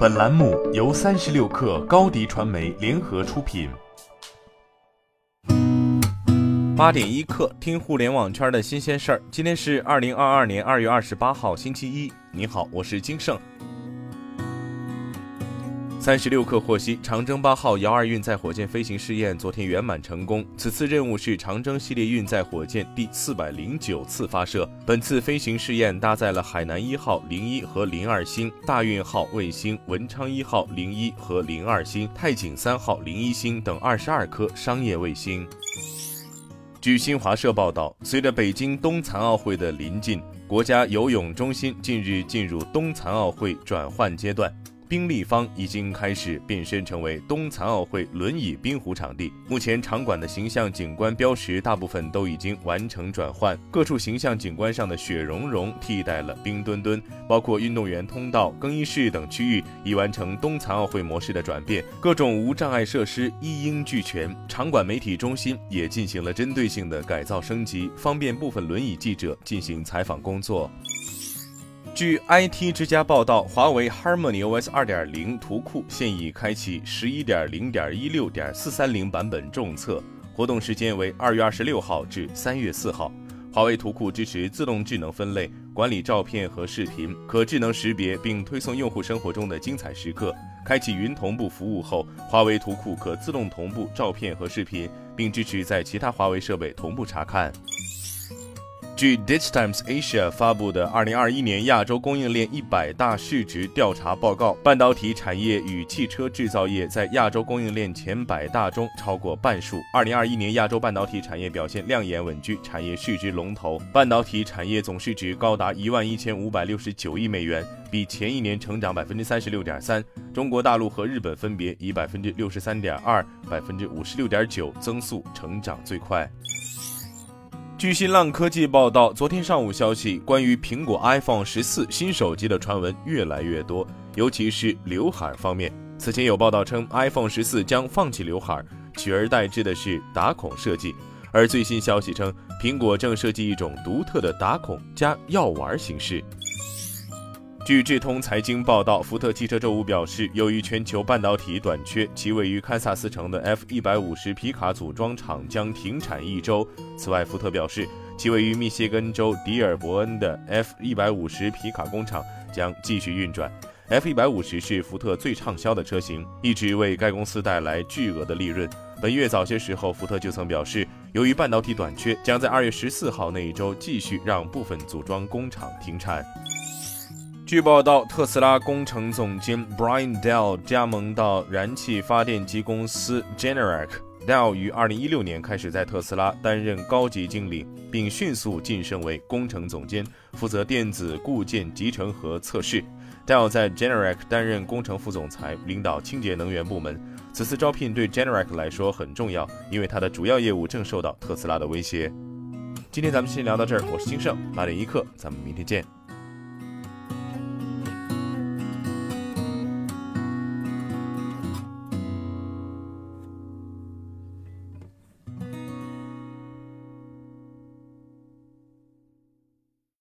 本栏目由三十六氪高低传媒联合出品。八点一刻，听互联网圈的新鲜事儿。今天是二零二二年二月二十八号，星期一。你好，我是金盛。三十六氪获悉，长征八号遥二运载火箭飞行试验昨天圆满成功。此次任务是长征系列运载火箭第四百零九次发射。本次飞行试验搭载了海南一号零一和零二星、大运号卫星、文昌一号零一和零二星、太景三号零一星等二十二颗商业卫星。据新华社报道，随着北京冬残奥会的临近，国家游泳中心近日进入冬残奥会转换阶段。冰立方已经开始变身成为冬残奥会轮椅冰壶场地。目前场馆的形象景观标识大部分都已经完成转换，各处形象景观上的雪融融替代了冰墩墩，包括运动员通道、更衣室等区域已完成冬残奥会模式的转变，各种无障碍设施一应俱全。场馆媒体中心也进行了针对性的改造升级，方便部分轮椅记者进行采访工作。据 IT 之家报道，华为 Harmony OS 2.0图库现已开启11.0.16.430版本重测，活动时间为2月26号至3月4号。华为图库支持自动智能分类管理照片和视频，可智能识别并推送用户生活中的精彩时刻。开启云同步服务后，华为图库可自动同步照片和视频，并支持在其他华为设备同步查看。据 Digitimes Asia 发布的二零二一年亚洲供应链一百大市值调查报告，半导体产业与汽车制造业在亚洲供应链前百大中超过半数。二零二一年亚洲半导体产业表现亮眼，稳居产业市值龙头，半导体产业总市值高达一万一千五百六十九亿美元，比前一年成长百分之三十六点三。中国大陆和日本分别以百分之六十三点二、百分之五十六点九增速成长最快。据新浪科技报道，昨天上午消息，关于苹果 iPhone 十四新手机的传闻越来越多，尤其是刘海方面。此前有报道称，iPhone 十四将放弃刘海，取而代之的是打孔设计。而最新消息称，苹果正设计一种独特的打孔加药丸形式。据智通财经报道，福特汽车周五表示，由于全球半导体短缺，其位于堪萨斯城的 F 一百五十皮卡组装厂将停产一周。此外，福特表示，其位于密歇根州迪尔伯恩的 F 一百五十皮卡工厂将继续运转。F 一百五十是福特最畅销的车型，一直为该公司带来巨额的利润。本月早些时候，福特就曾表示，由于半导体短缺，将在二月十四号那一周继续让部分组装工厂停产。据报道，特斯拉工程总监 Brian Dell 加盟到燃气发电机公司 Generac。Dell 于2016年开始在特斯拉担任高级经理，并迅速晋升为工程总监，负责电子固件集成和测试。Dell 在 Generac 担任工程副总裁，领导清洁能源部门。此次招聘对 Generac 来说很重要，因为它的主要业务正受到特斯拉的威胁。今天咱们先聊到这儿，我是金盛八点一刻，咱们明天见。